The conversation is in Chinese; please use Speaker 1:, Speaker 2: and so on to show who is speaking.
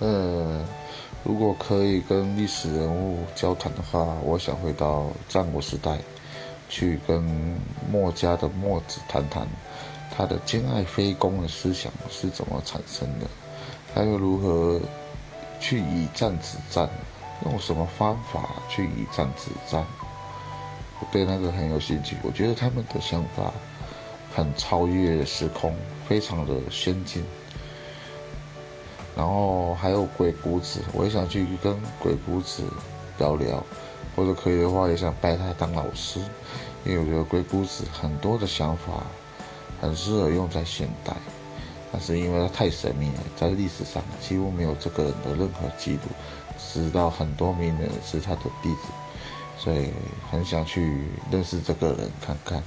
Speaker 1: 呃，如果可以跟历史人物交谈的话，我想回到战国时代，去跟墨家的墨子谈谈他的兼爱非攻的思想是怎么产生的，他又如何去以战止战，用什么方法去以战止战？我对那个很有兴趣，我觉得他们的想法很超越时空，非常的先进。然后还有鬼谷子，我也想去跟鬼谷子聊聊，或者可以的话，也想拜他当老师，因为我觉得鬼谷子很多的想法很适合用在现代，但是因为他太神秘了，在历史上几乎没有这个人的任何记录，直到很多名人是他的弟子，所以很想去认识这个人看看。